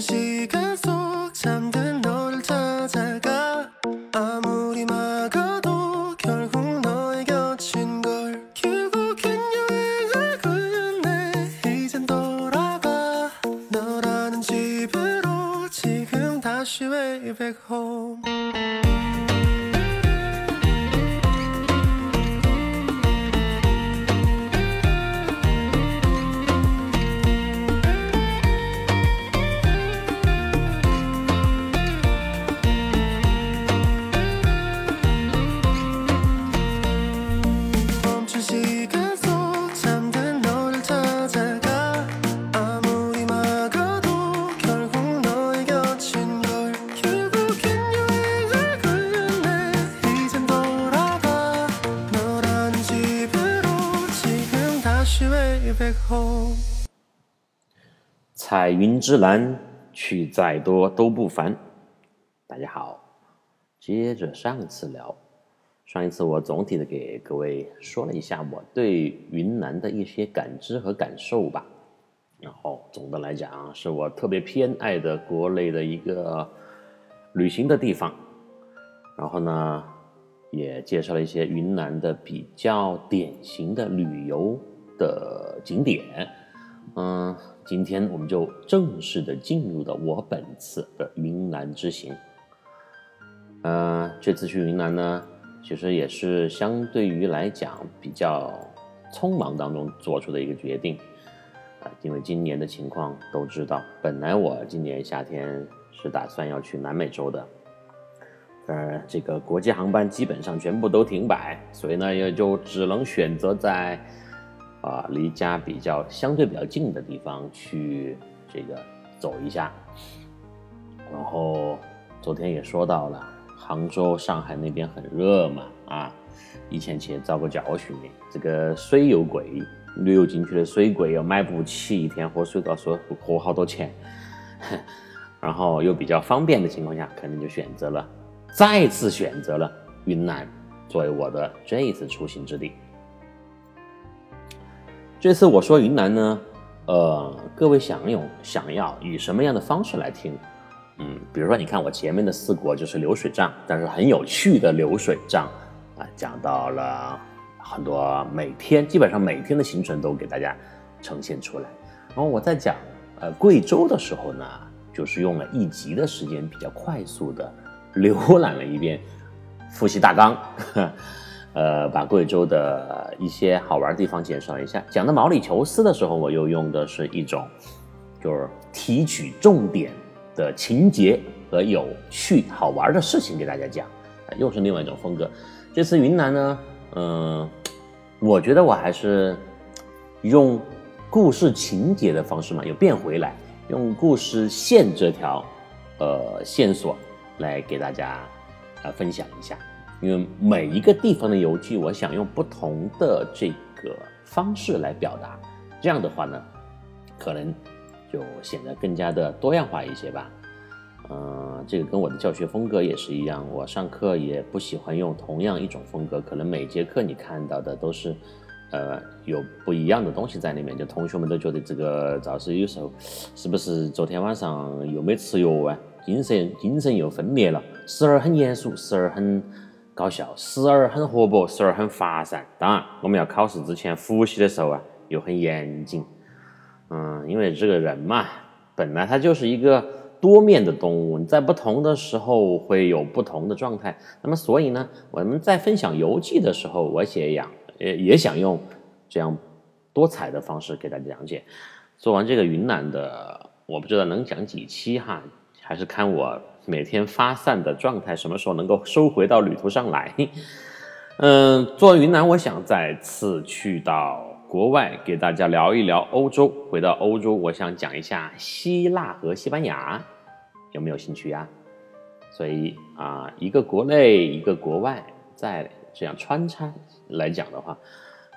晨曦。之蓝，去再多都不烦。大家好，接着上次聊，上一次我总体的给各位说了一下我对云南的一些感知和感受吧。然后总的来讲，是我特别偏爱的国内的一个旅行的地方。然后呢，也介绍了一些云南的比较典型的旅游的景点。嗯，今天我们就正式的进入到我本次的云南之行。呃，这次去云南呢，其实也是相对于来讲比较匆忙当中做出的一个决定。啊、因为今年的情况都知道，本来我今年夏天是打算要去南美洲的，呃，这个国际航班基本上全部都停摆，所以呢，也就只能选择在啊离家比较相对比较近的地方去这个走一下。然后昨天也说到了，杭州、上海那边很热嘛，啊，以前去遭过教训的。这个水又贵，旅游景区的水贵又买不起，一天喝水都要说喝好多钱。然后又比较方便的情况下，肯定就选择了再次选择了云南作为我的这一次出行之地。这次我说云南呢，呃，各位想用想要以什么样的方式来听？嗯，比如说你看我前面的四国就是流水账，但是很有趣的流水账啊，讲到了很多每天基本上每天的行程都给大家呈现出来。然后我在讲呃贵州的时候呢，就是用了一集的时间，比较快速的浏览了一遍复习大纲。呃，把贵州的一些好玩地方介绍一下。讲到毛里求斯的时候，我又用的是一种，就是提取重点的情节和有趣好玩的事情给大家讲，又是另外一种风格。这次云南呢，嗯、我觉得我还是用故事情节的方式嘛，又变回来，用故事线这条呃线索来给大家呃分享一下。因为每一个地方的游记，我想用不同的这个方式来表达，这样的话呢，可能就显得更加的多样化一些吧。嗯，这个跟我的教学风格也是一样，我上课也不喜欢用同样一种风格，可能每节课你看到的都是，呃，有不一样的东西在里面，就同学们都觉得这个赵师有时候是不是昨天晚上又没吃药啊，精神精神又分裂了，时而很严肃，时而很。搞笑，时而很活泼，时而很发散。当然，我们要考试之前复习的时候啊，又很严谨。嗯，因为这个人嘛，本来他就是一个多面的动物，你在不同的时候会有不同的状态。那么，所以呢，我们在分享游记的时候，我也想也也想用这样多彩的方式给大家讲解。做完这个云南的，我不知道能讲几期哈，还是看我。每天发散的状态，什么时候能够收回到旅途上来？嗯，做云南，我想再次去到国外，给大家聊一聊欧洲。回到欧洲，我想讲一下希腊和西班牙，有没有兴趣呀？所以啊，一个国内，一个国外，再这样穿插来讲的话，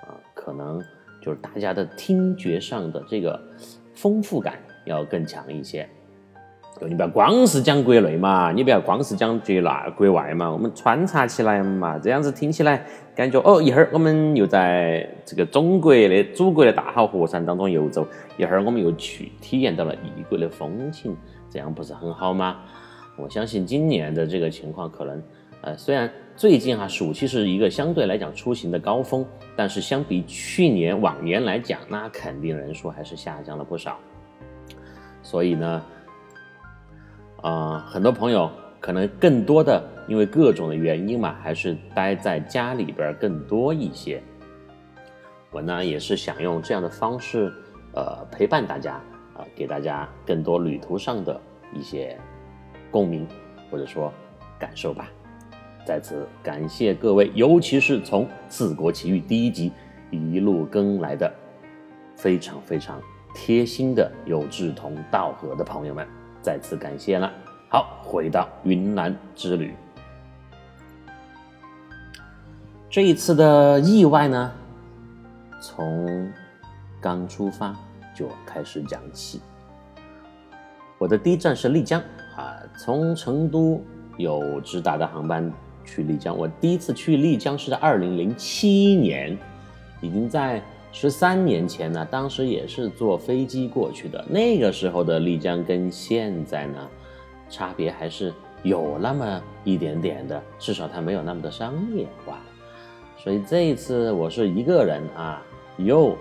啊，可能就是大家的听觉上的这个丰富感要更强一些。就你不要光是讲国内嘛，你不要光是讲国那国外嘛，我们穿插起来嘛，这样子听起来感觉哦，一会儿我们又在这个中国的祖国的大好河山当中游走，一会儿我们又去体验到了异国的风情，这样不是很好吗？我相信今年的这个情况可能，呃，虽然最近哈暑期是一个相对来讲出行的高峰，但是相比去年往年来讲，那肯定人数还是下降了不少。所以呢，啊、很多朋友可能更多的因为各种的原因嘛，还是待在家里边更多一些。我呢也是想用这样的方式，呃，陪伴大家，啊、给大家更多旅途上的一些共鸣或者说感受吧。在此感谢各位，尤其是从《四国奇遇》第一集一路跟来的非常非常贴心的有志同道合的朋友们，再次感谢了。好，回到云南之旅，这一次的意外呢，从刚出发就开始讲起。我的第一站是丽江啊，从成都有直达的航班去丽江。我第一次去丽江是在二零零七年，已经在十三年前呢。当时也是坐飞机过去的。那个时候的丽江跟现在呢，差别还是有那么一点点的，至少它没有那么的商业化。所以这一次我是一个人啊，又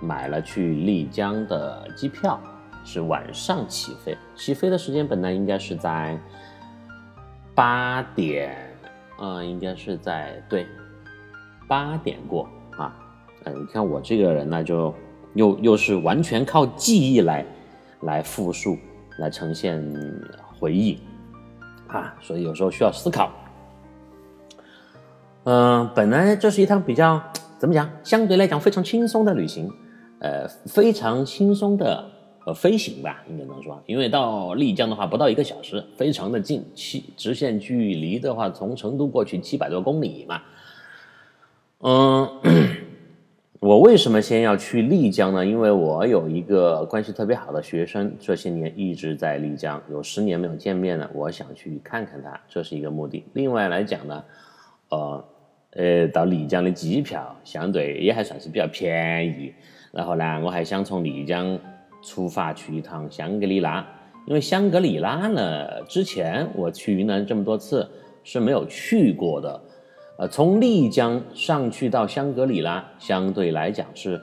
买了去丽江的机票，是晚上起飞。起飞的时间本来应该是在八点，呃，应该是在对八点过啊。嗯，你看我这个人呢，就又又是完全靠记忆来来复述，来呈现回忆啊，所以有时候需要思考。嗯、本来这是一趟比较怎么讲，相对来讲非常轻松的旅行，呃，非常轻松的呃飞行吧，应该能说，因为到丽江的话不到一个小时，非常的近，七直线距离的话，从成都过去七百多公里嘛。嗯，我为什么先要去丽江呢？因为我有一个关系特别好的学生，这些年一直在丽江，有十年没有见面了，我想去看看他，这是一个目的。另外来讲呢，呃呃，到丽江的机票相对也还算是比较便宜。然后呢，我还想从丽江出发去一趟香格里拉，因为香格里拉呢，之前我去云南这么多次是没有去过的。呃，从丽江上去到香格里拉，相对来讲是，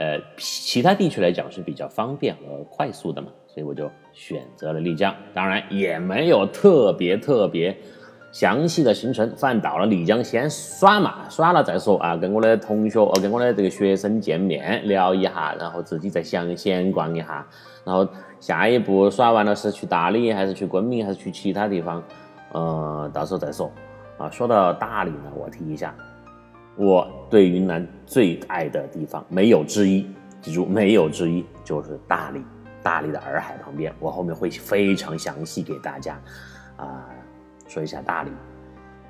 呃，其他地区来讲是比较方便和快速的嘛，所以我就选择了丽江。当然也没有特别特别详细的行程，反正到了丽江先耍嘛，耍了再说啊，跟我的同学，呃，跟我的这个学生见面聊一下，然后自己再详闲逛一下，然后下一步耍完了是去大理，还是去昆明，还是去其他地方，呃，到时候再说。啊，说到大理呢，我提一下，我对云南最爱的地方没有之一，记住没有之一，就是大理。大理的洱海旁边，我后面会非常详细给大家啊、说一下大理。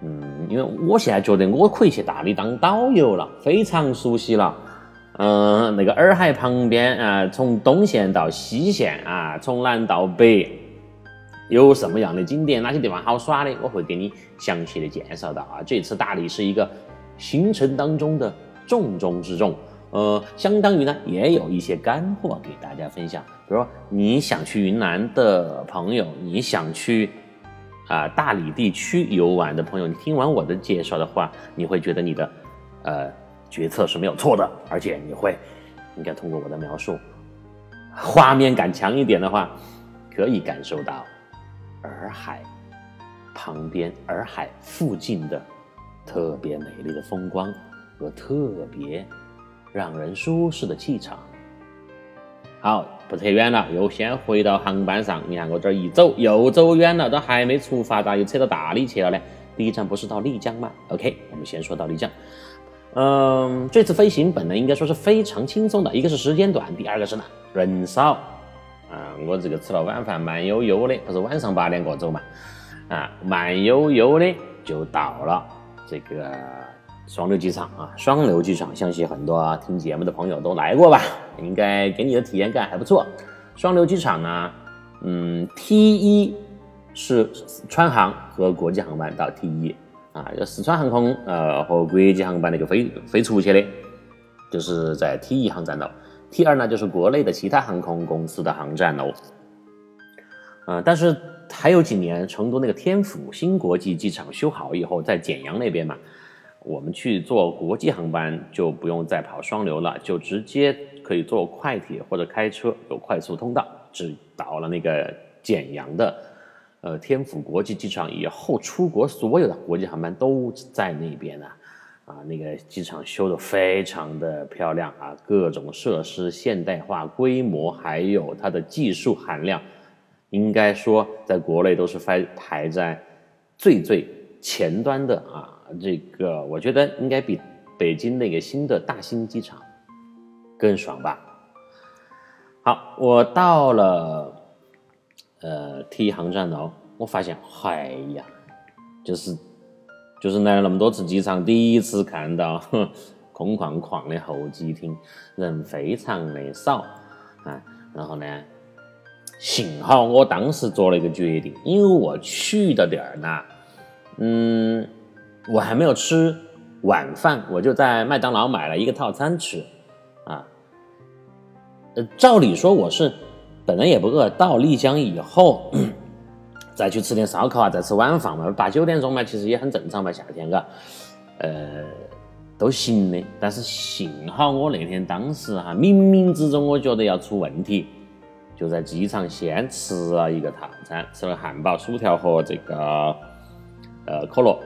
嗯，因为我现在觉得我可以去大理当导游了，非常熟悉了。嗯、那个洱海旁边啊、从东线到西线啊，从南到北，有什么样的景点，哪些地方好耍的，我会给你详细的介绍到啊。这次大理是一个行程当中的重中之重，呃，相当于呢也有一些干货给大家分享。比如说你想去云南的朋友，你想去啊、大理地区游玩的朋友，你听完我的介绍的话，你会觉得你的呃决策是没有错的，而且你会应该通过我的描述，画面感强一点的话，可以感受到洱海旁边、洱海附近的特别美丽的风光和特别让人舒适的气场。好，不扯远了，又先回到航班上。你看我这一走又走远了，都还没出发，咋又扯到大理去了呢？第一站不是到丽江吗？OK，我们先说到丽江。嗯，这次飞行本来应该说是非常轻松的，一个是时间短，第二个是呢人少。啊，我这个吃了晚饭，慢悠悠的，不是晚上八点过走嘛？啊，慢悠悠的就到了这个双流机场啊。双流机场，相信很多听节目的朋友都来过吧？应该给你的体验感还不错。双流机场呢，嗯，T 一是川航和国际航班到 T 一啊，就四川航空呃和国际航班那个飞飞出去的，就是在 T 一航站楼。T 二呢就是国内的其他航空公司的航站楼。呃，但是还有几年，成都那个天府新国际机场修好以后，在简阳那边嘛，我们去坐国际航班就不用再跑双流了，就直接可以坐快铁或者开车，有快速通道，直到了那个简阳的呃天府国际机场以后，出国所有的国际航班都在那边呢。啊，那个机场修的非常的漂亮啊，各种设施现代化，规模还有它的技术含量，应该说在国内都是排排在最最前端的啊。这个我觉得应该比北京那个新的大兴机场更爽吧。好，我到了呃 T 航站楼，我发现，哎呀，就是。就是来了那么多次机场，第一次看到空旷旷的候机厅，人非常的少啊。然后呢，幸好我当时做了一个决定，因为我去的点儿呢，嗯，我还没有吃晚饭，我就在麦当劳买了一个套餐吃啊。呃，照理说我是本来也不饿，到丽江以后。再去吃点烧烤啊，再吃晚饭嘛，八九点钟嘛，其实也很正常嘛，夏天嘎，呃，都行的。但是幸好我那天当时哈，冥冥之中我觉得要出问题，就在机场先吃了一个套餐，吃了汉堡、薯条和这个呃可乐，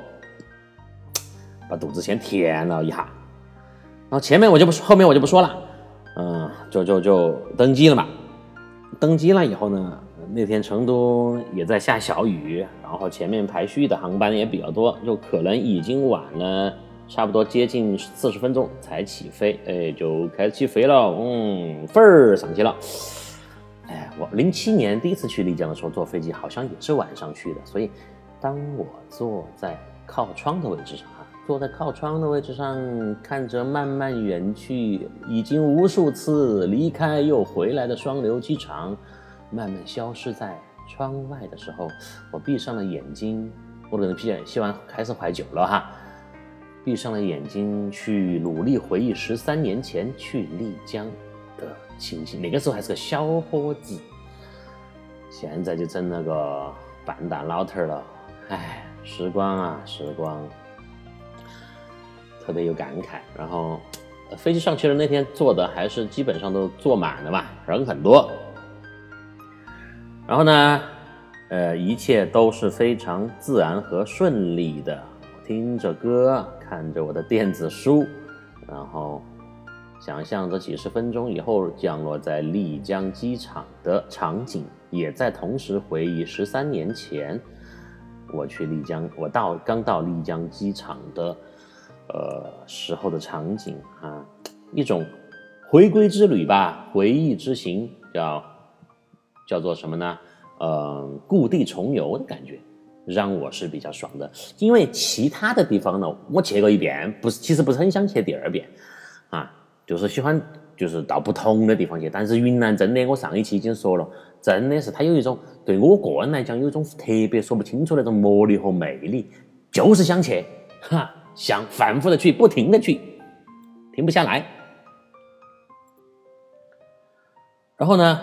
把肚子先填了一下。然后前面我就不说，后面我就不说了，嗯，就就就登机了嘛。登机了以后呢？那天成都也在下小雨，然后前面排序的航班也比较多，就可能已经晚了差不多接近四十分钟才起飞，哎，就开始起飞了，嗯，份儿上去了。哎，我零七年第一次去丽江的时候坐飞机，好像也是晚上去的，所以当我坐在靠窗的位置上，哈，坐在靠窗的位置上，看着慢慢远去，已经无数次离开又回来的双流机场。慢慢消失在窗外的时候，我闭上了眼睛，我可能闭希望开始怀酒了哈，闭上了眼睛去努力回忆十三年前去丽江的情形。那个时候还是个小伙子，现在就成了个半大老头了。唉，时光啊，时光，特别有感慨。然后飞机上去的那天坐的还是基本上都坐满了嘛，人很多。然后呢，呃，一切都是非常自然和顺利的。听着歌，看着我的电子书，然后想象着几十分钟以后降落在丽江机场的场景，也在同时回忆十三年前我去丽江，我到刚到丽江机场的呃时候的场景啊，一种回归之旅吧，回忆之行，叫。叫做什么呢？呃，故地重游的感觉，让我是比较爽的。因为其他的地方呢，我去过一遍，不是，其实不是很想去第二遍，啊，就是喜欢，就是到不同的地方去。但是云南真的，我上一期已经说了，真的是它有一种对我个人来讲，有一种特别说不清楚那种魔力和魅力，就是想去，哈，想反复的去，不停的去，停不下来。然后呢？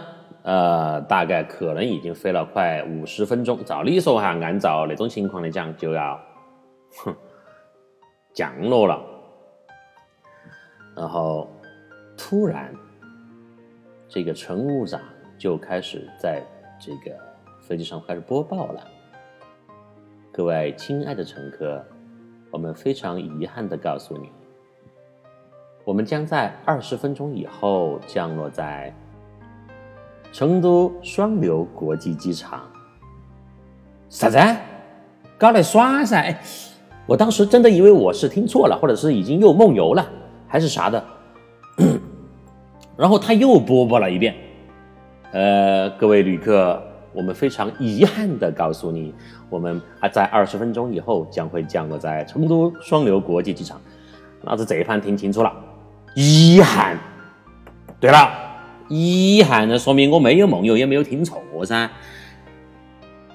呃，大概可能已经飞了快五十分钟。照理说哈，按照那种情况来讲，就要，哼，降落了。然后突然，这个乘务长就开始在这个飞机上开始播报了。各位亲爱的乘客，我们非常遗憾的告诉你，我们将在二十分钟以后降落在。成都双流国际机场，啥子？搞来耍噻？我当时真的以为我是听错了，或者是已经又梦游了，还是啥的。然后他又播报了一遍，呃，各位旅客，我们非常遗憾的告诉你，我们还在二十分钟以后将会降落在成都双流国际机场。老子这一盘听清楚了，遗憾。对了。遗憾，那说明我没有梦游，也没有听错噻。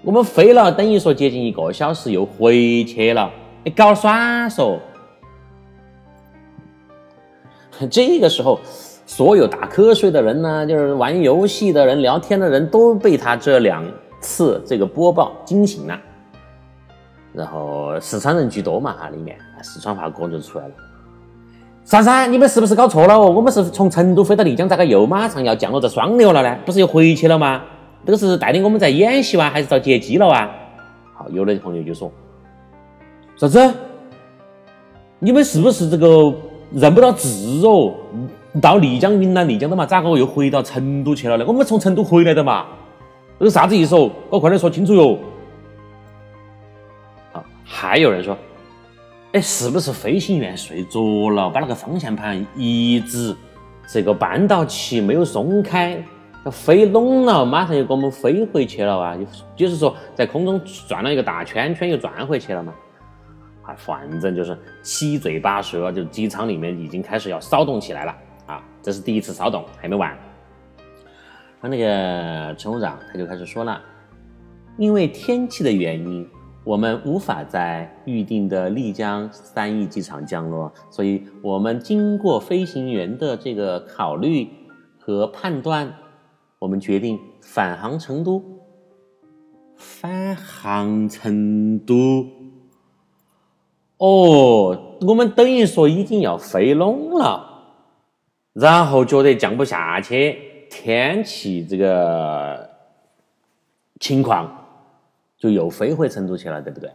我们飞了，等于说接近一个小时，又回去了。你搞耍嗦？这个时候，所有打瞌睡的人呢，就是玩游戏的人、聊天的人都被他这两次这个播报惊醒了，然后四川人居多嘛哈，里面四川话歌就出来了。珊珊？你们是不是搞错了哦？我们是从成都飞到丽江，咋个又马上要降落在双流了呢？不是又回去了吗？这个是带领我们在演习哇，还是遭劫机了哇？好，有的朋友就说啥子？你们是不是这个认不到字哦？到丽江云南丽江的嘛，咋个又回到成都去了呢？我们从成都回来的嘛，这个啥子意思哦？我快点说清楚哟！好，还有人说。哎，是不是飞行员睡着了，把那个方向盘一直这个扳到起没有松开，要飞拢了，马上又给我们飞回去了啊？就就是说在空中转了一个大圈圈，又转回去了嘛？啊，反正就是七嘴八舌，就机舱里面已经开始要骚动起来了啊！这是第一次骚动，还没完。那那个乘务长他就开始说了，因为天气的原因。我们无法在预定的丽江三义机场降落，所以我们经过飞行员的这个考虑和判断，我们决定返航成都。返航成都？哦，我们等于说已经要飞拢了，然后觉得降不下去，天气这个情况。就又飞回成都去了，对不对？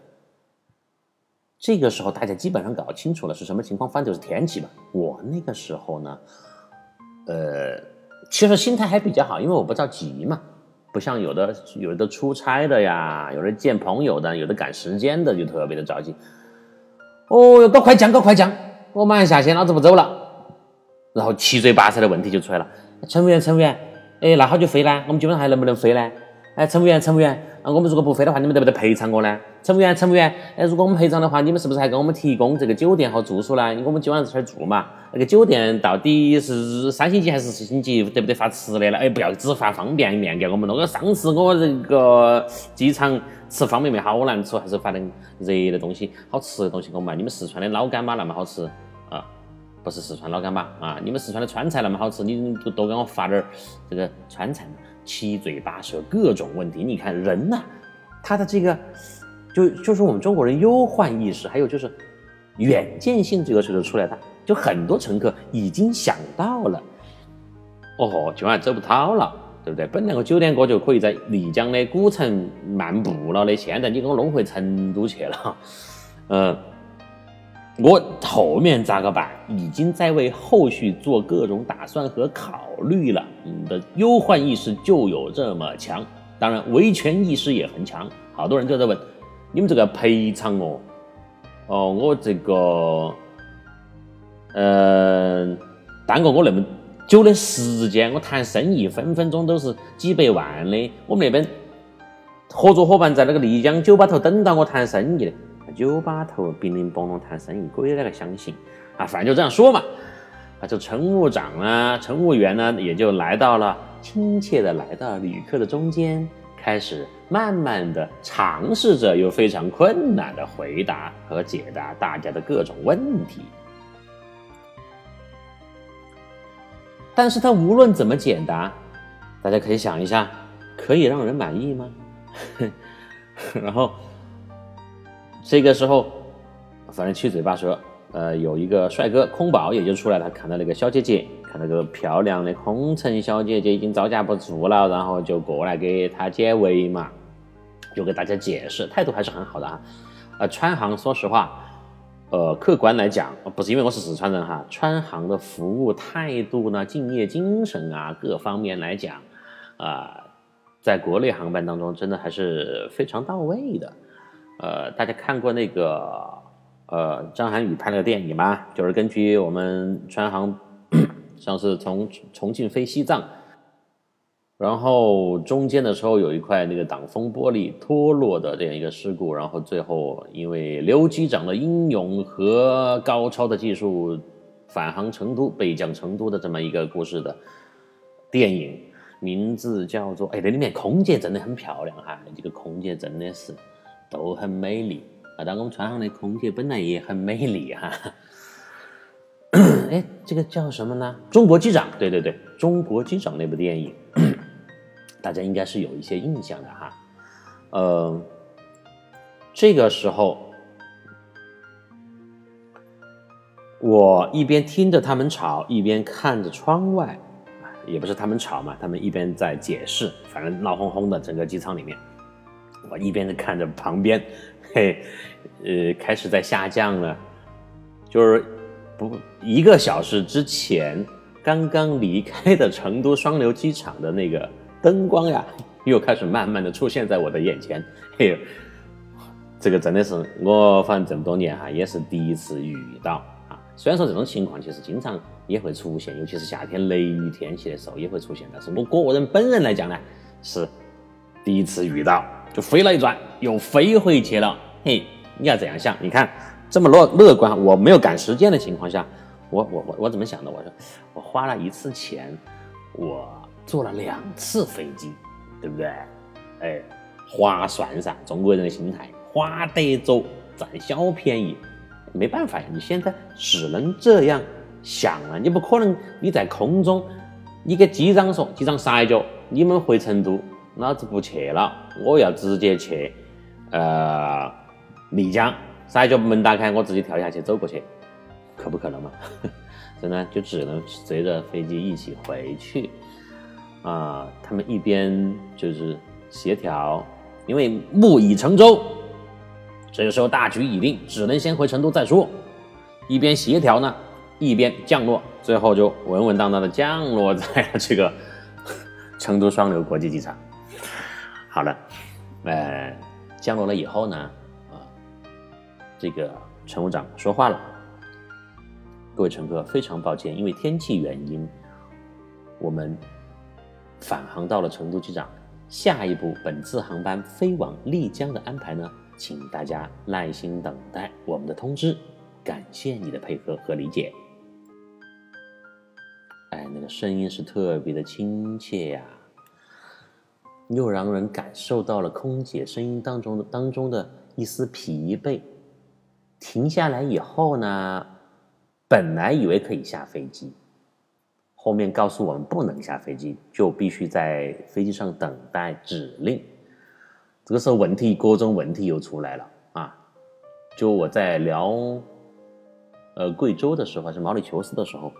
这个时候大家基本上搞清楚了是什么情况，反正就是天气吧。我那个时候呢，呃，其实心态还比较好，因为我不着急嘛，不像有的有的出差的呀，有的见朋友的，有的赶时间的，就特别的着急。哦哟，搞快降，搞快降，我马上下线，老子不走了。然后七嘴八舌的问题就出来了，乘务员，乘务员，哎，那好久飞呢？我们今晚还能不能飞呢？哎，乘务员，乘务员。啊，我们如果不飞的话，你们得不得赔偿我呢？乘务员，乘务员，哎，如果我们赔偿的话，你们是不是还给我们提供这个酒店和住宿呢？因为我们今晚在这儿住嘛。那个酒店到底是三星级还是四星级？得不得发吃的呢？哎，不要只发方便面给我们了。我上次我这个机场吃方便面好难吃，还是发点热的东西，好吃的东西给我们。你们四川的老干妈那么好吃啊？不是四川老干妈啊？你们四川的川菜那么好吃，你多多给我发点这个川菜嘛？七嘴八舌，各种问题。你看人呐，他的这个，就就是我们中国人忧患意识，还有就是远见性这个时候出来的，就很多乘客已经想到了，哦，今晚走不到了，对不对？本来我九点过就可以在丽江的古城漫步了的，现在你给我弄回成都去了，嗯。我后面咋个办？已经在为后续做各种打算和考虑了。你的忧患意识就有这么强，当然维权意识也很强。好多人就在问：你们这个赔偿哦，哦，我这个，呃，耽搁我那么久的时间，我谈生意分分钟都是几百万的。我们那边合作伙伴在那个丽江酒吧头等到我谈生意的。酒吧头乒铃乓啷谈生意，鬼哪个相信啊？反正就这样说嘛。啊，这乘务长呢，乘务员呢，也就来到了，亲切的来到旅客的中间，开始慢慢的尝试着，又非常困难的回答和解答大家的各种问题。但是他无论怎么解答，大家可以想一下，可以让人满意吗？然后。这个时候，反正七嘴八舌，呃，有一个帅哥空宝也就出来了，看到那个小姐姐，看到个漂亮的空乘小姐姐已经招架不住了，然后就过来给她解围嘛，就给大家解释，态度还是很好的啊。呃，川航说实话，呃，客观来讲，不是因为我是四川人哈，川航的服务态度呢，敬业精神啊，各方面来讲，啊，在国内航班当中真的还是非常到位的。呃，大家看过那个呃张涵予拍了个电影嘛？就是根据我们川航上次从重庆飞西藏，然后中间的时候有一块那个挡风玻璃脱落的这样一个事故，然后最后因为刘机长的英勇和高超的技术返航成都、北降成都的这么一个故事的电影，名字叫做哎，那里面空姐真的很漂亮哈，这个空姐真的是。都很美丽啊！但我们船上的空姐本来也很美丽哈。哎，这个叫什么呢？中国机长，对对对，中国机长那部电影，大家应该是有一些印象的哈。呃，这个时候。我一边听着他们吵，一边看着窗外，也不是他们吵嘛，他们一边在解释，反正闹哄哄的整个机舱里面，我一边的看着旁边，嘿，呃，开始在下降了，就是不一个小时之前刚刚离开的成都双流机场的那个灯光呀，又开始慢慢的出现在我的眼前，嘿，这个真的是我反正这么多年哈，也是第一次遇到啊。虽然说这种情况其实经常也会出现，尤其是夏天雷雨天气的时候也会出现，但是我个人本人来讲呢，是第一次遇到，飞了一转又飞回去了。嘿，你要这样想，你看这么乐乐观，我没有赶时间的情况下，我我我我怎么想的？我说我花了一次钱，我坐了两次飞机，对不对？哎，划算噻，中国人的心态，花得走，占小便宜。没办法呀，你现在只能这样想了。你不可能你在空中，你给机长说，机长撒一脚，你们回成都，老子不去了，我要直接去呃丽江，撒一脚门打开，我自己跳下去走过去，可不可能嘛？真的就只能随着飞机一起回去啊。他们一边就是协调，因为木已成舟。这个时候大局已定，只能先回成都再说。一边协调呢，一边降落，最后就稳稳当当的降落在了这个 成都双流国际机场。好了，呃，降落了以后呢，啊，这个乘务长说话了：“各位乘客，非常抱歉，因为天气原因，我们返航到了成都机场。下一步本次航班飞往丽江的安排呢？”请大家耐心等待我们的通知，感谢你的配合和理解。哎，那个声音是特别的亲切呀，又让人感受到了空姐声音当中的当中的一丝疲惫。停下来以后呢，本来以为可以下飞机，后面告诉我们不能下飞机，就必须在飞机上等待指令。这个时候问题各种问题又出来了啊！就我在聊，呃，贵州的时候还是毛里求斯的时候，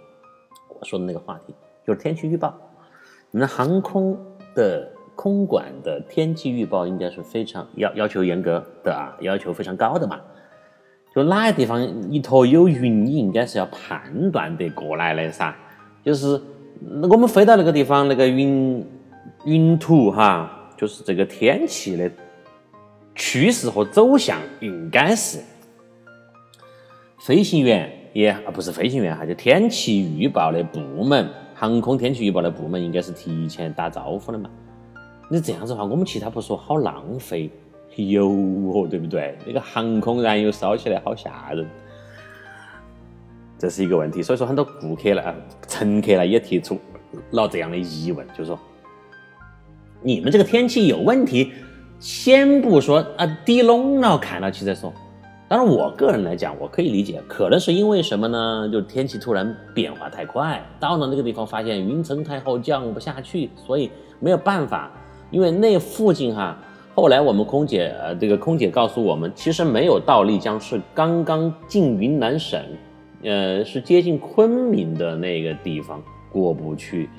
我说的那个话题就是天气预报。你们航空的空管的天气预报应该是非常要要求严格的啊，要求非常高的嘛。就哪个地方一坨有云，你应该是要判断得过来的噻。就是我们飞到那个地方，那个云云图哈。就是这个天气的趋势和走向，应该是飞行员也啊不是飞行员哈，就天气预报的部门，航空天气预报的部门应该是提前打招呼的嘛。你这样子的话，我们其他不说，好浪费油哦，对不对？那个航空燃油烧起来好吓人，这是一个问题。所以说，很多顾客呢、乘客呢也提出了这样的疑问，就是说。你们这个天气有问题，先不说啊，低笼了看了起再说。当然，我个人来讲，我可以理解，可能是因为什么呢？就天气突然变化太快，到了那个地方发现云层太厚，降不下去，所以没有办法。因为那附近哈，后来我们空姐呃，这个空姐告诉我们，其实没有到丽江，是刚刚进云南省，呃，是接近昆明的那个地方过不去。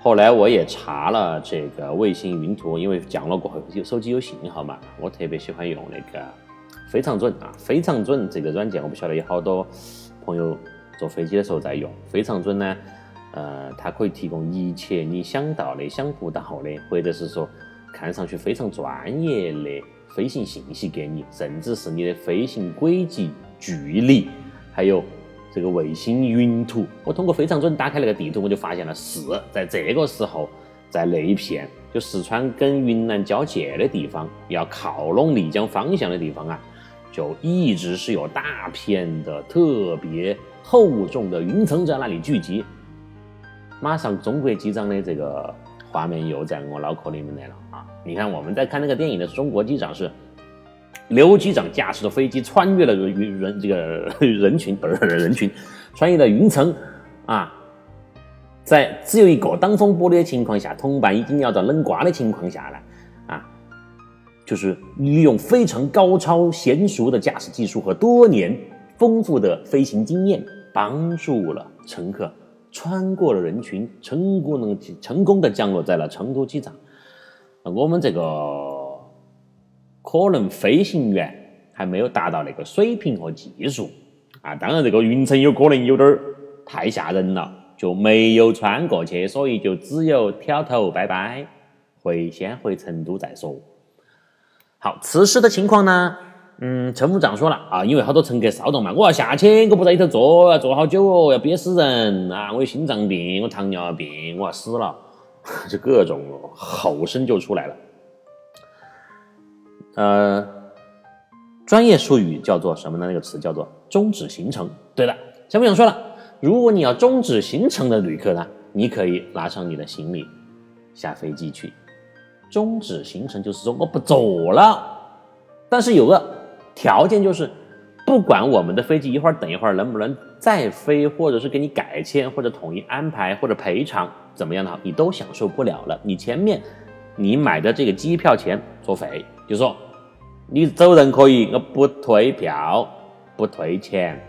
后来我也查了这个卫星云图，因为降落过后有手机有信号嘛，我特别喜欢用那个非常准啊，非常准这个软件，我不晓得有好多朋友坐飞机的时候在用。非常准呢，呃，它可以提供一切你想到的、想不到的，或者是说看上去非常专业的飞行信息给你，甚至是你的飞行轨迹、距离，还有。这个卫星云图，我通过非常准打开那个地图，我就发现了是在这个时候，在那一片就四川跟云南交界的地方，要靠拢丽江方向的地方啊，就一直是有大片的特别厚重的云层在那里聚集。马上中国机长的这个画面又在我脑壳里面来了啊！你看我们在看那个电影的中国机长是。刘机长驾驶着飞机穿越了云人这个人群不是人群，穿越了云层啊，在只有一个挡风玻璃的情况下，同伴已经要到冷瓜的情况下了啊，就是利用非常高超娴熟的驾驶技术和多年丰富的飞行经验，帮助了乘客穿过了人群，成功能成功的降落在了成都机场。我们这个可能飞行员还没有达到那个水平和技术啊，当然这个云层有可能有点儿太吓人了，就没有穿过去，所以就只有挑头拜拜，回先回成都再说。好，此时的情况呢，嗯，乘务长说了啊，因为好多乘客骚动嘛，我要下去，我不在里头坐，要坐好久哦，要憋死人啊，我有心脏病，我糖尿病，我要死了。就各种吼声就出来了，呃，专业术语叫做什么呢？那个词叫做终止行程。对了，前面讲说了，如果你要终止行程的旅客呢，你可以拿上你的行李下飞机去。终止行程就是说我不走了，但是有个条件就是，不管我们的飞机一会儿等一会儿能不能再飞，或者是给你改签，或者统一安排，或者赔偿。怎么样的你都享受不了了。你前面你买的这个机票钱作废，就说你走人可以，我不退票，不退钱。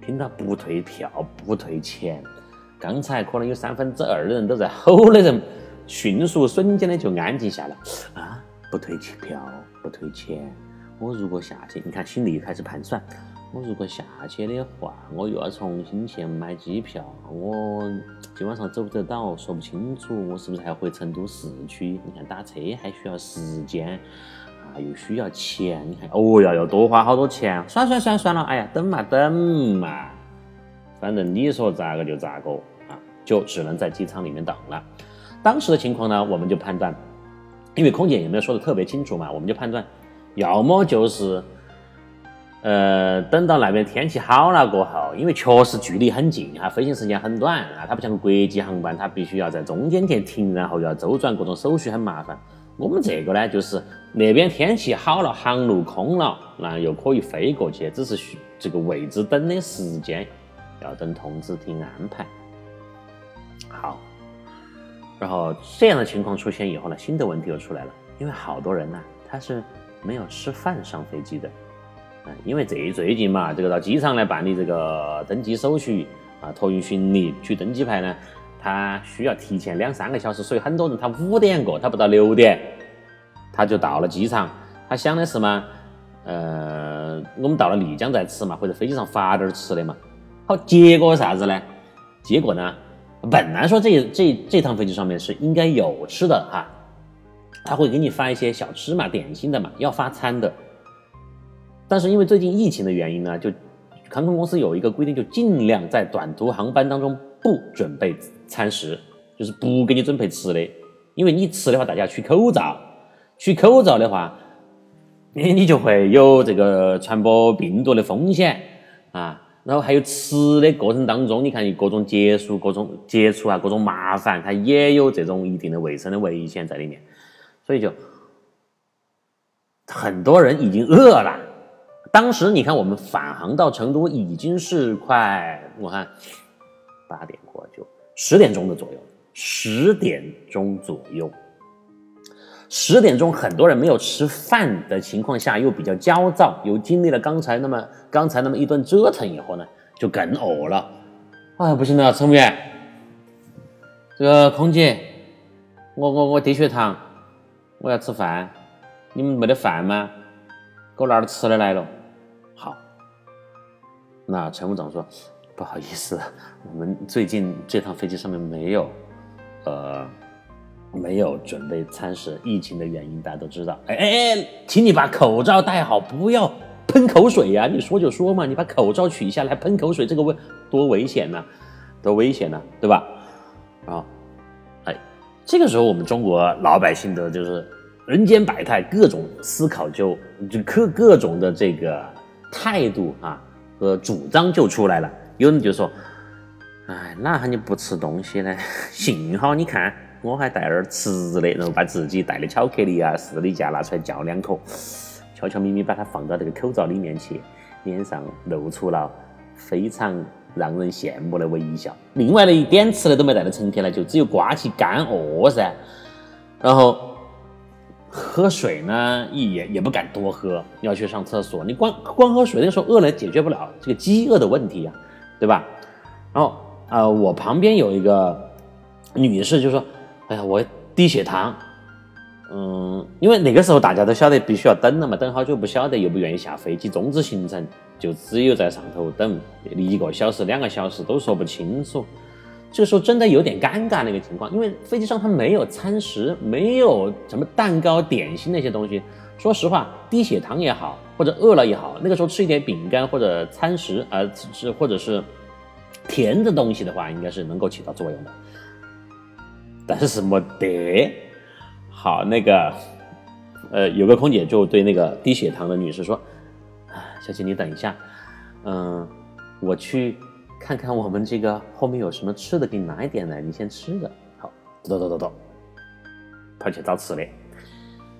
听到不退票、不退钱，刚才可能有三分之二的人都在吼的人，迅速瞬间的就安静下来啊！不退票、不退钱，我如果下去，你看心里开始盘算。我如果下去的话，我又要重新去买机票，我今晚上走不走到说不清楚，我是不是还要回成都市区？你看打车还需要时间啊，又需要钱，你看哦呀要多花好多钱。算算算算了，哎呀，等嘛等嘛，反正你说咋个就咋个啊，就只能在机场里面等了。当时的情况呢，我们就判断，因为空姐也没有说的特别清楚嘛，我们就判断，要么就是。呃，等到那边天气好了过后，因为确实距离很近哈，飞行时间很短啊，它不像国际航班，它必须要在中间点停，然后要周转各种手续，很麻烦。我们这个呢，就是那边天气好了，航路空了，那又可以飞过去，只是需这个位置等的时间要等通知厅安排。好，然后这样的情况出现以后呢，新的问题又出来了，因为好多人呢，他是没有吃饭上飞机的。嗯因为这最近嘛，这个到机场来办理这个登机手续啊，托运行李、取登机牌呢，他需要提前两三个小时，所以很多人他五点过，他不到六点，他就到了机场。他想的是嘛，呃，我们到了丽江再吃嘛，或者飞机上发点吃的嘛。好，结果啥子呢？结果呢，本来说这这这趟飞机上面是应该有吃的哈，他会给你发一些小吃嘛、点心的嘛，要发餐的。但是因为最近疫情的原因呢，就航空公司有一个规定，就尽量在短途航班当中不准备餐食，就是不给你准备吃的，因为你吃的话，大家取口罩，取口罩的话，你你就会有这个传播病毒的风险啊。然后还有吃的过程当中，你看各种接触、各种接触啊，各种麻烦，它也有这种一定的卫生的危险在里面，所以就很多人已经饿了。当时你看，我们返航到成都已经是快，我看八点过就十点钟的左右，十点钟左右，十点钟很多人没有吃饭的情况下，又比较焦躁，又经历了刚才那么刚才那么一顿折腾以后呢，就更饿了。啊，不行了，乘务员，这个空姐，我我我低血糖，我要吃饭，你们没得饭吗？给我拿点吃的来了。好那乘务长说：“不好意思，我们最近这趟飞机上面没有，呃，没有准备餐食。疫情的原因大家都知道。哎哎哎，请你把口罩戴好，不要喷口水呀！你说就说嘛，你把口罩取下来喷口水，这个危多危险呐，多危险呐，对吧？啊，哎，这个时候我们中国老百姓的就是人间百态，各种思考就就各各种的这个态度啊。”和主张就出来了，有人就说：“哎，哪喊你不吃东西呢？幸好你看我还带点吃的，然后把自己带的巧克力啊、士力架拿出来嚼两口，悄悄咪咪把它放到这个口罩里面去，脸上露出了非常让人羡慕的微笑。另外的一点吃的都没带的乘客呢，就只有刮起干饿噻。然后喝水呢也也不敢多喝，要去上厕所。你光光喝水，那个时候饿了解决不了这个饥饿的问题呀、对吧？然后呃，我旁边有一个女士就说：“哎呀，我低血糖。”嗯，因为那个时候大家都晓得必须要等了嘛，等好久不晓得，又不愿意下飞机，终止行程，就只有在上头等一个小时、两个小时都说不清楚。这个时候真的有点尴尬那个情况，因为飞机上它没有餐食，没有什么蛋糕、点心那些东西。说实话，低血糖也好，或者饿了也好，那个时候吃一点饼干或者餐食，呃，是或者是甜的东西的话，应该是能够起到作用的。但是没得。好，那个，呃，有个空姐就对那个低血糖的女士说：“啊，小姐，你等一下，嗯、我去看看我们这个后面有什么吃的，给你拿一点来，你先吃着。”好，走走走走，跑去找吃的。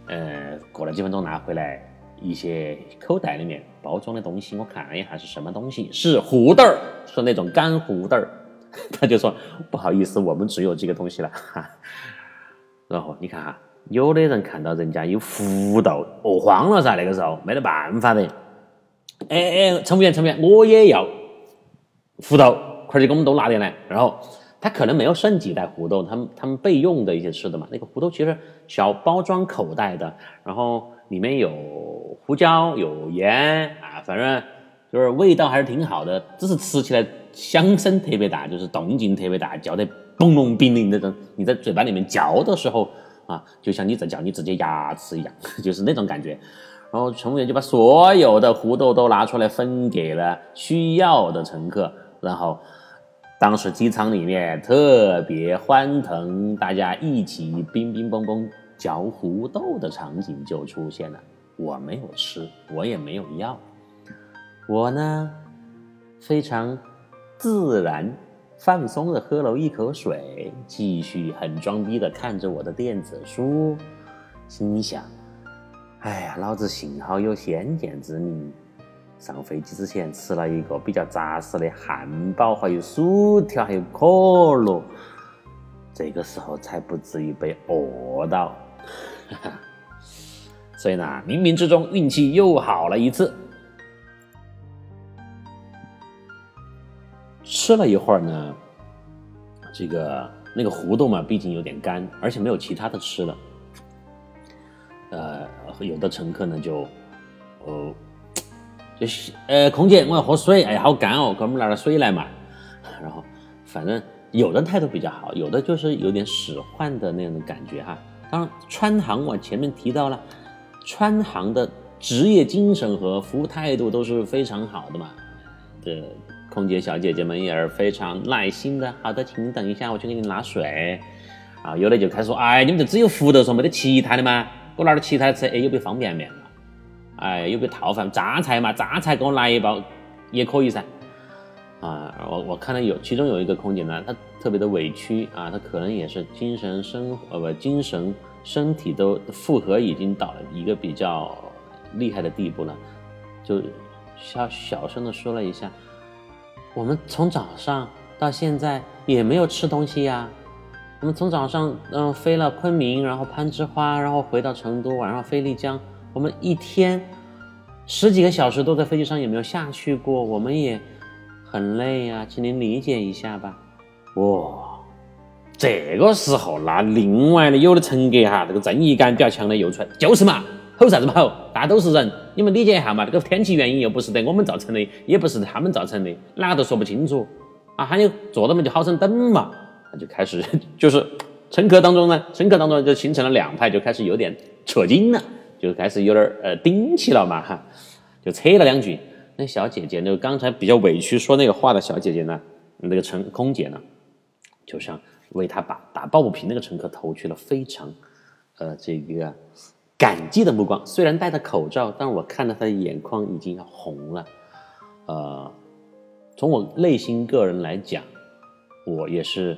呃，过了几分钟拿回来一些口袋里面包装的东西，我看了一下是什么东西，是胡豆儿，是那种干胡豆儿。他就说：“不好意思，我们只有这个东西了。哈”然后你看哈，有的人看到人家有胡豆，饿慌了噻，那个时候没得办法的。哎哎，乘务员，乘务员，我也要胡豆，快点给我们都拿点来。然后他可能没有剩几袋胡豆，他们他们备用的一些吃的嘛。那个胡豆其实小包装口袋的，然后里面有胡椒、有盐啊，反正就是味道还是挺好的，只是吃起来响声特别大，就是动静特别大，叫得嘣隆冰凌那种。你在嘴巴里面嚼的时候啊，就像你在嚼你自己牙齿一样，就是那种感觉。然后乘务员就把所有的胡豆都拿出来分给了需要的乘客，然后当时机舱里面特别欢腾，大家一起乒乒乓乓嚼胡豆的场景就出现了。我没有吃，我也没有要，我呢非常自然放松的喝了一口水，继续很装逼的看着我的电子书，心想。哎呀，老子幸好有先见之明，上飞机之前吃了一个比较扎实的汉堡，还有薯条，还有可乐，这个时候才不至于被饿到。所以呢，冥冥之中运气又好了一次。吃了一会儿呢，这个那个胡豆嘛，毕竟有点干，而且没有其他的吃的。呃，有的乘客呢就，呃，就是呃，空姐我要喝水，哎呀，好干哦，给我们拿点水来嘛。然后反正有的态度比较好，有的就是有点使唤的那样的感觉哈。当然，川航我前面提到了，川航的职业精神和服务态度都是非常好的嘛。这空姐小姐姐们也是非常耐心的。好的，请等一下，我去给你拿水。啊，有的就开始说，哎，你们这只有胡豆说没得其他的吗？给我拿点其他的吃，哎，有没有方便面嘛？哎，有没有套饭？榨菜嘛，榨菜给我来一包也可以噻。啊，我我看到有其中有一个空姐呢，她特别的委屈啊，她可能也是精神生呃不精神身体都负荷已经到了一个比较厉害的地步了，就小小声的说了一下，我们从早上到现在也没有吃东西呀。我们从早上嗯飞了昆明，然后攀枝花，然后回到成都，晚上飞丽江。我们一天十几个小时都在飞机上，也没有下去过。我们也很累呀、请您理解一下吧。哇，这个时候那另外的有的乘客哈，这个正义感比较强的又出来，就是嘛，吼啥子嘛吼，大家都是人，你们理解一下嘛。这个天气原因又不是得我们造成的，也不是他们造成的，哪个都说不清楚啊。还有坐到嘛就好生等嘛。就开始 就是乘客当中呢，乘客当中就形成了两派，就开始有点扯筋了，就开始有点呃顶起了嘛哈，就扯了两句。那小姐姐呢，刚才比较委屈说那个话的小姐姐呢，那个乘空姐呢，就像为她把打抱不平那个乘客投去了非常呃这个感激的目光。虽然戴着口罩，但我看到他的眼眶已经要红了。呃，从我内心个人来讲，我也是。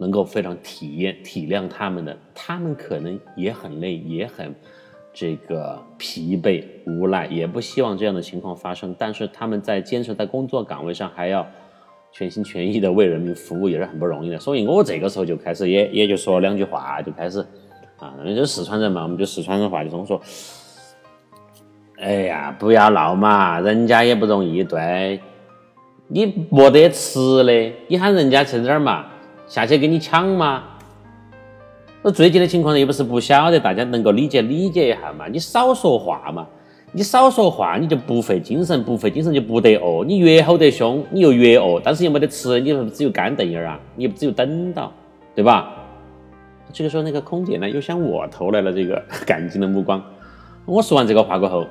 能够非常体验体谅他们的，他们可能也很累，也很这个疲惫无奈，也不希望这样的情况发生。但是他们在坚持在工作岗位上，还要全心全意的为人民服务，也是很不容易的。所以我这个时候就开始也也就说两句话，就开始啊，那就是四川人嘛，我们就四川人话就这么说。哎呀，不要闹嘛，人家也不容易，对，你没得吃的，你喊人家去哪儿嘛？下去给你抢嘛？那最近的情况又不是不晓得，大家能够理解理解一下嘛？你少说话嘛，你少说话，你就不费精神，不费精神就不得饿。你越吼得凶，你又越饿，但是又没得吃，你只有干瞪眼儿啊，你只有等到，对吧？这个时候，那个空姐呢，又向我投来了这个感激的目光。我说完这个话过后。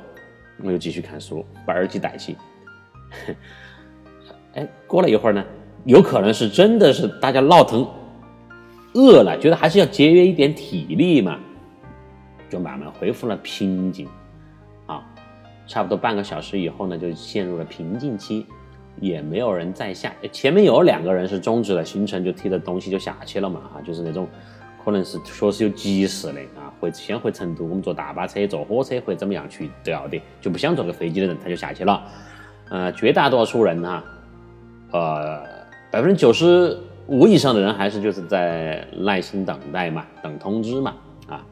我又继续看书，把耳机戴起。哎，过了一会儿呢，有可能是真的是大家闹腾饿了，觉得还是要节约一点体力嘛，就慢慢恢复了平静。啊，差不多半个小时以后呢，就陷入了平静期，也没有人再下。前面有两个人是终止了行程，就提着东西就下去了嘛，哈，就是那种。可能是确实有急事的啊，回先回成都，我们坐大巴车、坐火车或者怎么样去都要的，就不想坐个飞机的人他就下去了。呃，绝大多数人哈，呃，百分之九十五以上的人还是就是在耐心等待嘛，等通知嘛，啊，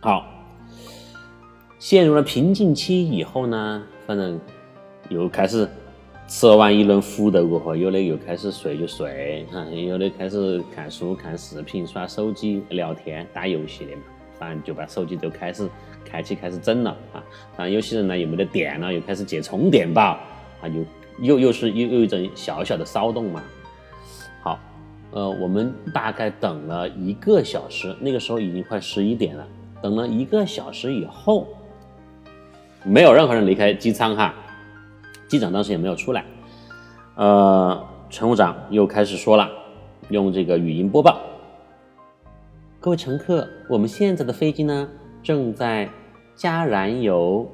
好，陷入了瓶颈期以后呢，反正又开始。吃完一轮福豆过后，有的又开始睡就睡，哈，有的开始看书、看视频、刷手机、聊天、打游戏的嘛，反正就把手机都开始开启，开始整了啊。但有些人呢又没得电了，又开始借充电宝，啊，又又又是又有一阵小小的骚动嘛。好，呃，我们大概等了一个小时，那个时候已经快十一点了。等了一个小时以后，没有任何人离开机舱哈。机长当时也没有出来，呃，乘务长又开始说了，用这个语音播报：“各位乘客，我们现在的飞机呢正在加燃油，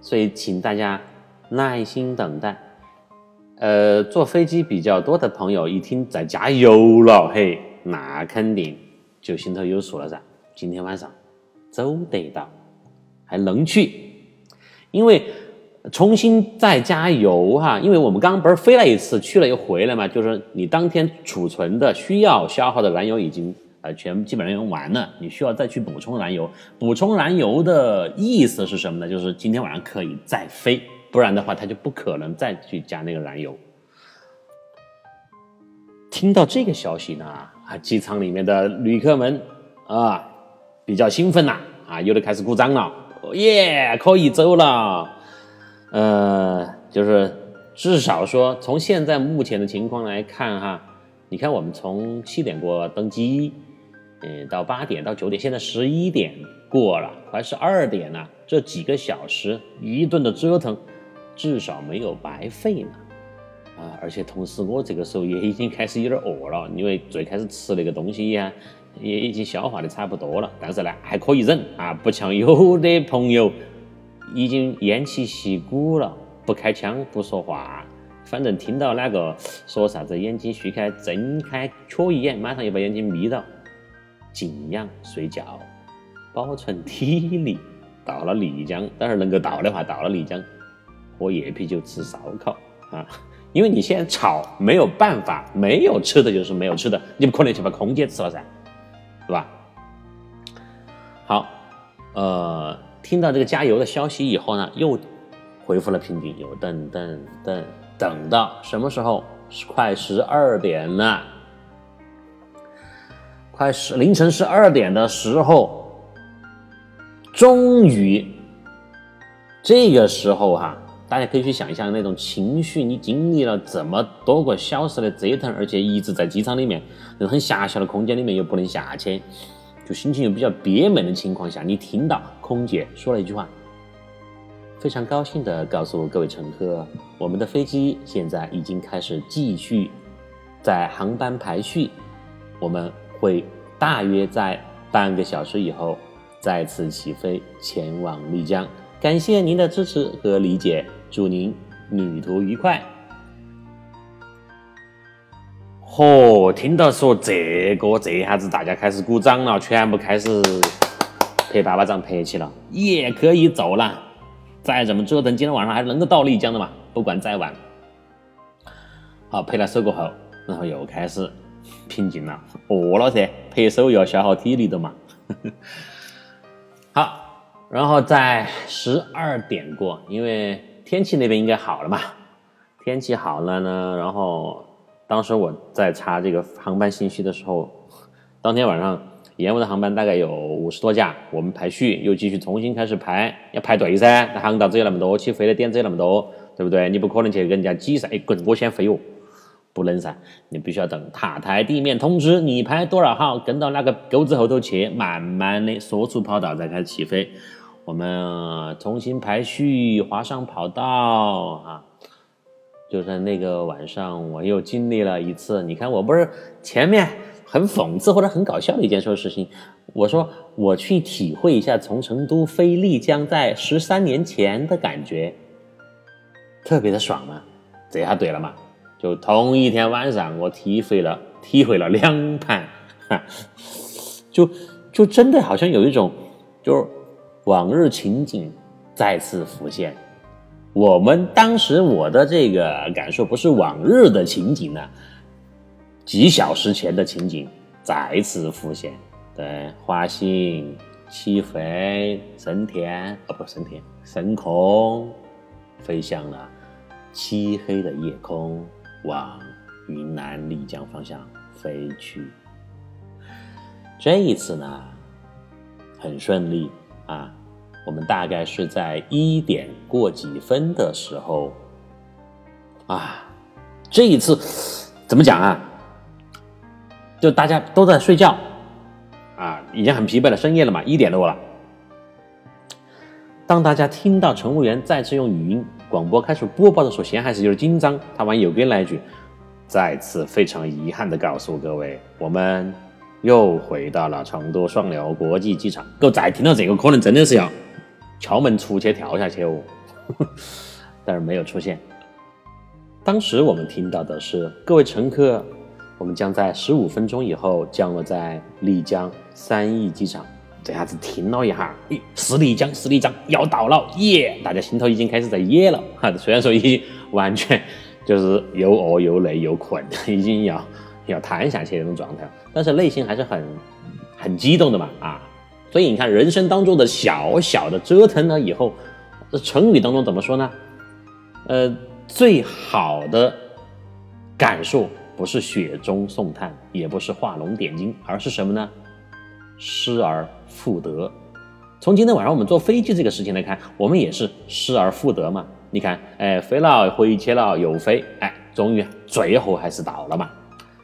所以请大家耐心等待。”呃，坐飞机比较多的朋友一听在加油了，嘿，那肯定就心头有数了噻。今天晚上走得到，还能去，因为。重新再加油哈，因为我们刚刚不是飞了一次，去了又回来嘛，就是你当天储存的需要消耗的燃油已经呃全基本上用完了，你需要再去补充燃油。补充燃油的意思是什么呢？就是今天晚上可以再飞，不然的话它就不可能再去加那个燃油。听到这个消息呢，啊，机舱里面的旅客们啊比较兴奋呐，啊，有的开始鼓掌了，耶，可以走了。呃，就是至少说，从现在目前的情况来看哈，你看我们从七点过登机，嗯，到八点到九点，现在十一点过了，快十二点了，这几个小时一顿的折腾，至少没有白费嘛，啊，而且同时我这个时候也已经开始有点饿了，因为最开始吃那个东西呀，也已经消化的差不多了，但是呢还可以忍啊，不像有的朋友。已经偃旗息鼓了，不开枪不说话，反正听到哪个说啥子眼睛虚开睁开瞧一眼，马上又把眼睛眯到，静养睡觉，保存体力。到了丽江，当然能够到的话，到了丽江喝夜啤酒吃烧烤啊，因为你现在吵没有办法，没有吃的就是没有吃的，你不可能去把空姐吃了噻，是吧？好，呃。听到这个加油的消息以后呢，又恢复了平静，又等等等，等到什么时候？快十二点了，快十凌晨十二点的时候，终于，这个时候哈，大家可以去想一下那种情绪，你经历了这么多个小时的折腾，而且一直在机场里面，那很狭小的空间里面又不能下去。心情又比较憋闷的情况下，你听到空姐说了一句话，非常高兴的告诉各位乘客，我们的飞机现在已经开始继续在航班排序，我们会大约在半个小时以后再次起飞前往丽江。感谢您的支持和理解，祝您旅途愉快。嚯！听到说这个，这下子大家开始鼓掌了，全部开始拍巴巴掌拍起了，也可以走了。再怎么折腾，今天晚上还是能够到丽江的嘛？不管再晚。好，拍了手过后，然后又开始平静了。饿了噻，拍手要消耗体力的嘛。好，然后在十二点过，因为天气那边应该好了嘛，天气好了呢，然后当时我在查这个航班信息的时候，当天晚上延误的航班大概有五十多架，我们排序又继续重新开始排，要排队噻，那航道只有那么多，起飞的点只有那么多，对不对？你不可能去跟人家挤噻，哎，滚，我先飞哦。不能噻，你必须要等塔台地面通知你排多少号，跟到那个钩子后头去，慢慢的缩出跑道再开始起飞。我们重新排序，划上跑道啊！就在那个晚上，我又经历了一次。你看，我不是前面很讽刺或者很搞笑的一件事情，我说我去体会一下从成都飞丽江在十三年前的感觉，特别的爽嘛，这下对了嘛。就同一天晚上，我体会了体会了两盘，哈，就就真的好像有一种，就是往日情景再次浮现。我们当时我的这个感受不是往日的情景呢，几小时前的情景再次浮现。对，滑行、起飞、升天，哦不升天，升空，飞向了漆黑的夜空。往云南丽江方向飞去。这一次呢，很顺利啊！我们大概是在一点过几分的时候啊，这一次怎么讲啊？就大家都在睡觉啊，已经很疲惫了，深夜了嘛，一点多了。当大家听到乘务员再次用语音。广播开始播报的时候，先还是有点紧张。他往右边来一句：“再次非常遗憾的告诉各位，我们又回到了成都双流国际机场。”我再听到这个，可能真的是要敲门出去跳下去哦。但是没有出现。当时我们听到的是：“各位乘客，我们将在十五分钟以后降落在丽江三义机场。”这下子听了一下，咦，是丽江，是丽江，要到了，耶！大家心头已经开始在耶了哈。虽然说已经完全就是又饿又累又困，已经要要瘫下去那种状态，但是内心还是很很激动的嘛啊！所以你看，人生当中的小小的折腾了以后，这成语当中怎么说呢？呃，最好的感受不是雪中送炭，也不是画龙点睛，而是什么呢？失而复得。从今天晚上我们坐飞机这个事情来看，我们也是失而复得嘛。你看，哎，飞了回去了又飞，哎，终于最后还是到了嘛。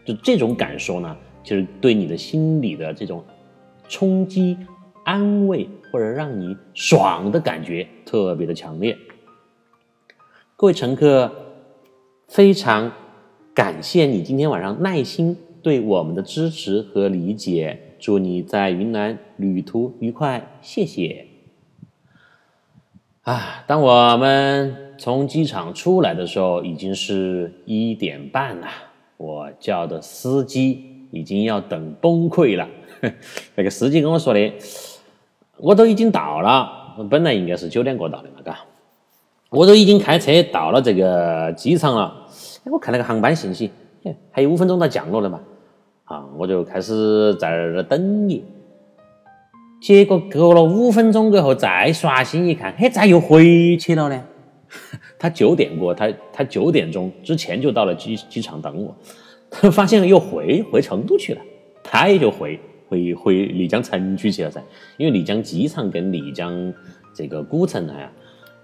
就这种感受呢，就是对你的心理的这种冲击、安慰或者让你爽的感觉特别的强烈。各位乘客，非常感谢你今天晚上耐心对我们的支持和理解。祝你在云南旅途愉快，谢谢。啊，当我们从机场出来的时候，已经是一点半了。我叫的司机已经要等崩溃了。那个司机跟我说的，我都已经到了，本来应该是九点过到的嘛，嘎，我都已经开车到了这个机场了。哎，我看那个航班信息，哎还有五分钟到降落了嘛。啊，我就开始在那儿等你，结果过了五分钟过后，再刷新一看，嘿，咋又回去了呢？他九点过，他他九点钟之前就到了机机场等我，他发现又回回成都去了，他也就回回回丽江城区去了噻，因为丽江机场跟丽江这个古城啊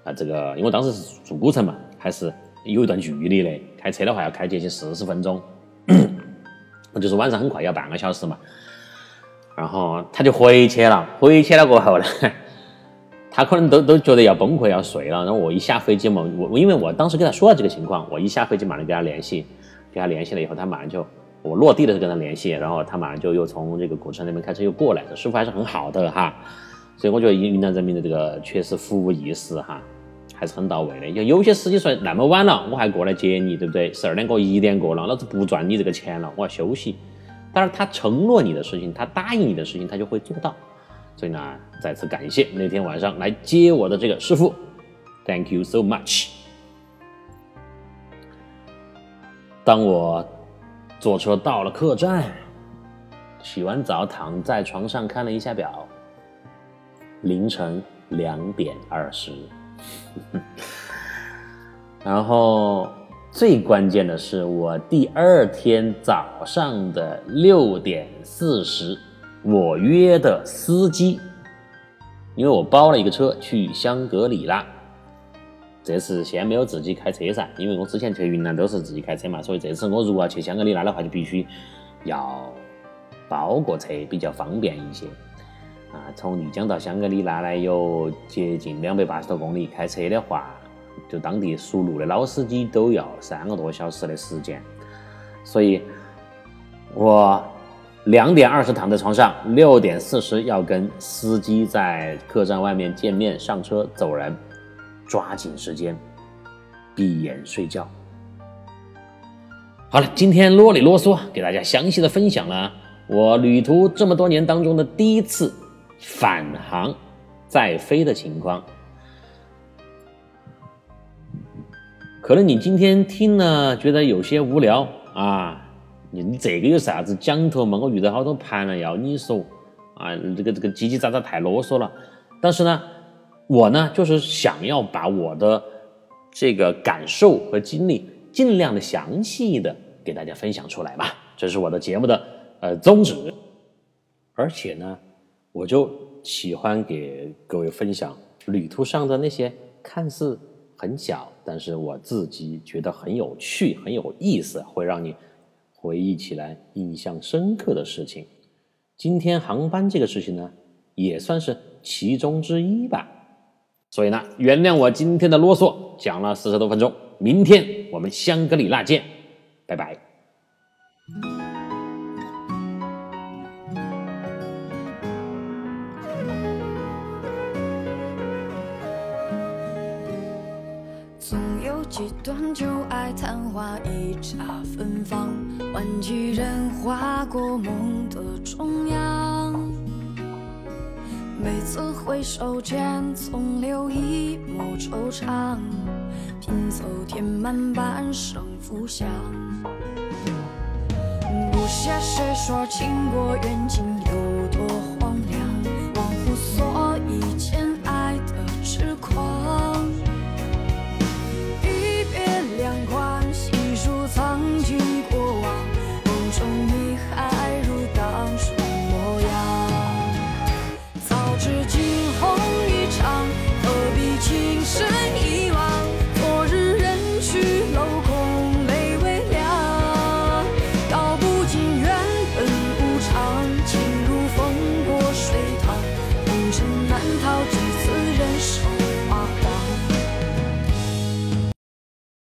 啊这个，因为当时是住古城嘛，还是有一段距离的，开车的话要开接近四十分钟。就是晚上很快要半个小时嘛，然后他就回去了，回去了过后呢，他可能都都觉得要崩溃要睡了。然后我一下飞机嘛，我因为我当时跟他说了这个情况，我一下飞机马上跟他联系，跟他联系了以后，他马上就我落地的时候跟他联系，然后他马上就又从这个古城那边开车又过来，这师傅还是很好的哈。所以我觉得云南人民的这个确实服务意识哈。还是很到位的。有有些司机说那么晚了，我还过来接你，对不对？十二点过一点过了，老子不赚你这个钱了，我要休息。但是他承诺你的事情，他答应你的事情，他就会做到。所以呢，再次感谢那天晚上来接我的这个师傅，Thank you so much。当我坐车到了客栈，洗完澡躺在床上看了一下表，凌晨两点二十。然后最关键的是，我第二天早上的六点四十，我约的司机，因为我包了一个车去香格里拉。这次先没有自己开车噻，因为我之前去云南都是自己开车嘛，所以这次我如果要去香格里拉的话，就必须要包个车，比较方便一些。啊，从丽江到香格里拉呢，有接近两百八十多公里，开车的话，就当地熟路的老司机都要三个多小时的时间。所以，我两点二十躺在床上，六点四十要跟司机在客栈外面见面，上车走人。抓紧时间，闭眼睡觉。好了，今天啰里啰嗦给大家详细的分享了我旅途这么多年当中的第一次返航再飞的情况。可能你今天听了觉得有些无聊啊，你你这个有啥子讲头嘛？我遇到好多盘了要你说啊，这个这个叽叽喳喳太啰嗦了。但是呢。我呢，就是想要把我的这个感受和经历尽量的详细的给大家分享出来吧，这是我的节目的呃宗旨。而且呢，我就喜欢给各位分享旅途上的那些看似很小，但是我自己觉得很有趣、很有意思，会让你回忆起来印象深刻的事情。今天航班这个事情呢，也算是其中之一吧。所以呢，原谅我今天的啰嗦，讲了四十多分钟。明天我们香格里拉见，拜拜。总有几段旧爱昙花一刹芬芳，换几人划过梦的中央。每次回首间，总留一抹惆怅，拼凑填满半生浮想。不屑谁说情过缘尽